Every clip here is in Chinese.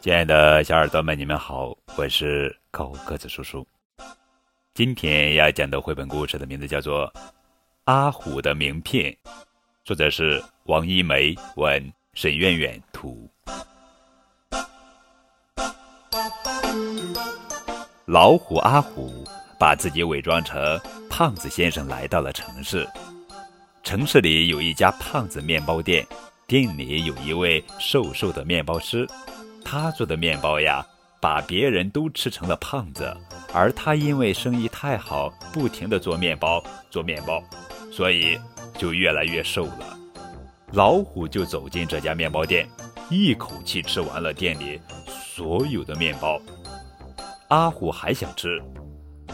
亲爱的小耳朵们，你们好，我是高个子叔叔。今天要讲的绘本故事的名字叫做《阿虎的名片》，作者是王一梅，文沈苑苑图。老虎阿虎把自己伪装成胖子先生，来到了城市。城市里有一家胖子面包店，店里有一位瘦瘦的面包师。他做的面包呀，把别人都吃成了胖子，而他因为生意太好，不停的做面包，做面包，所以就越来越瘦了。老虎就走进这家面包店，一口气吃完了店里所有的面包。阿虎还想吃，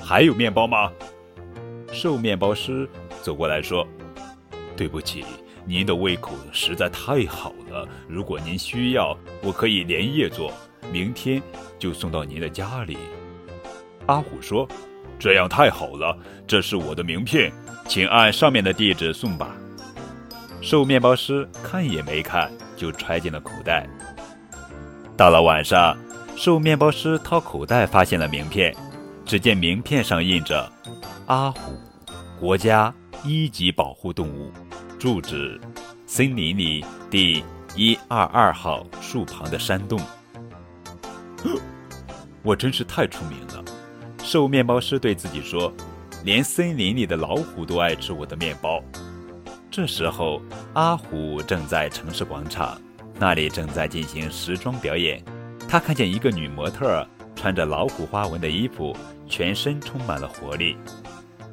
还有面包吗？瘦面包师走过来说：“对不起。”您的胃口实在太好了，如果您需要，我可以连夜做，明天就送到您的家里。阿虎说：“这样太好了，这是我的名片，请按上面的地址送吧。”瘦面包师看也没看，就揣进了口袋。到了晚上，瘦面包师掏口袋，发现了名片，只见名片上印着“阿虎，国家一级保护动物”。住址：森林里第一二二号树旁的山洞。我真是太出名了，瘦面包师对自己说：“连森林里的老虎都爱吃我的面包。”这时候，阿虎正在城市广场，那里正在进行时装表演。他看见一个女模特穿着老虎花纹的衣服，全身充满了活力。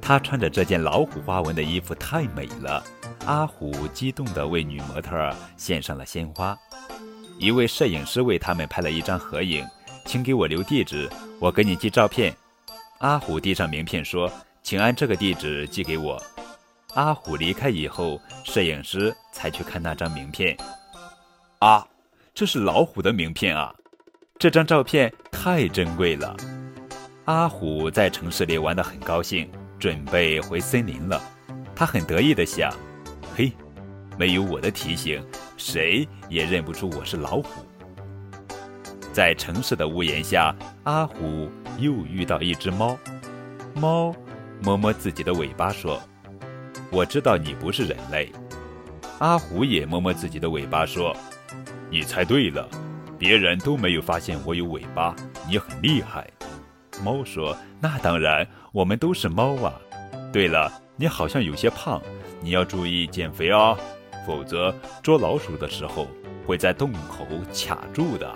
她穿着这件老虎花纹的衣服太美了。阿虎激动地为女模特献上了鲜花，一位摄影师为他们拍了一张合影，请给我留地址，我给你寄照片。阿虎递上名片说：“请按这个地址寄给我。”阿虎离开以后，摄影师才去看那张名片。啊，这是老虎的名片啊！这张照片太珍贵了。阿虎在城市里玩得很高兴，准备回森林了。他很得意地想。嘿，没有我的提醒，谁也认不出我是老虎。在城市的屋檐下，阿虎又遇到一只猫。猫摸摸自己的尾巴说：“我知道你不是人类。”阿虎也摸摸自己的尾巴说：“你猜对了，别人都没有发现我有尾巴，你很厉害。”猫说：“那当然，我们都是猫啊。对了，你好像有些胖。”你要注意减肥哦，否则捉老鼠的时候会在洞口卡住的。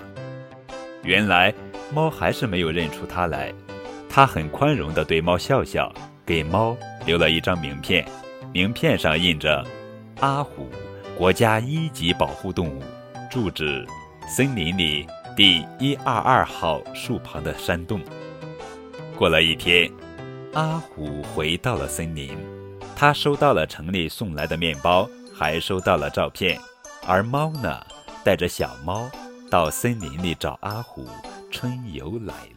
原来猫还是没有认出它来，它很宽容地对猫笑笑，给猫留了一张名片，名片上印着“阿虎，国家一级保护动物，住址森林里第一二二号树旁的山洞”。过了一天，阿虎回到了森林。他收到了城里送来的面包，还收到了照片。而猫呢，带着小猫到森林里找阿虎，春游来了。